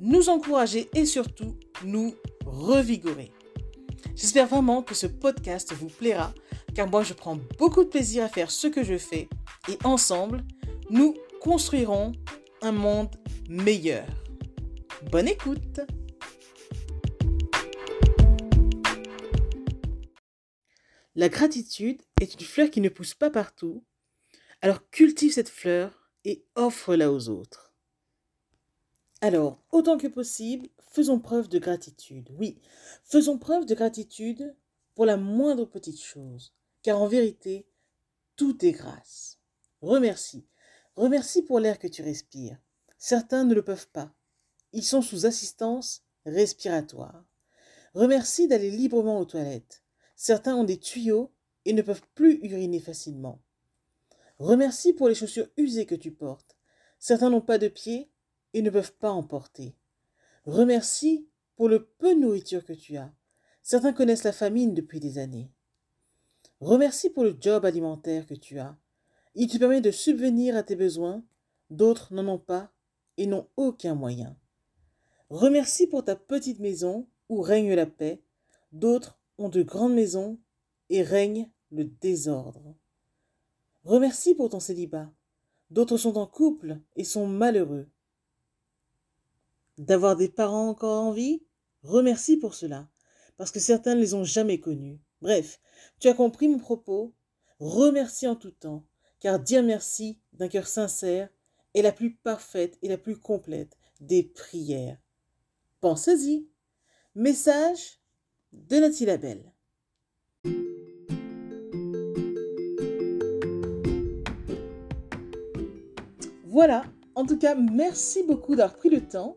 nous encourager et surtout nous revigorer. J'espère vraiment que ce podcast vous plaira car moi je prends beaucoup de plaisir à faire ce que je fais et ensemble, nous construirons un monde meilleur. Bonne écoute La gratitude est une fleur qui ne pousse pas partout, alors cultive cette fleur et offre-la aux autres. Alors, autant que possible, faisons preuve de gratitude. Oui, faisons preuve de gratitude pour la moindre petite chose, car en vérité, tout est grâce. Remercie. Remercie pour l'air que tu respires. Certains ne le peuvent pas. Ils sont sous assistance respiratoire. Remercie d'aller librement aux toilettes. Certains ont des tuyaux et ne peuvent plus uriner facilement. Remercie pour les chaussures usées que tu portes. Certains n'ont pas de pieds et ne peuvent pas en porter. Remercie pour le peu de nourriture que tu as. Certains connaissent la famine depuis des années. Remercie pour le job alimentaire que tu as. Il te permet de subvenir à tes besoins, d'autres n'en ont pas et n'ont aucun moyen. Remercie pour ta petite maison où règne la paix, d'autres ont de grandes maisons et règne le désordre. Remercie pour ton célibat. D'autres sont en couple et sont malheureux. D'avoir des parents encore en vie? Remercie pour cela, parce que certains ne les ont jamais connus. Bref, tu as compris mon propos Remercie en tout temps, car dire merci d'un cœur sincère est la plus parfaite et la plus complète des prières. Pensez-y. Message de Nathalie Labelle. Voilà, en tout cas, merci beaucoup d'avoir pris le temps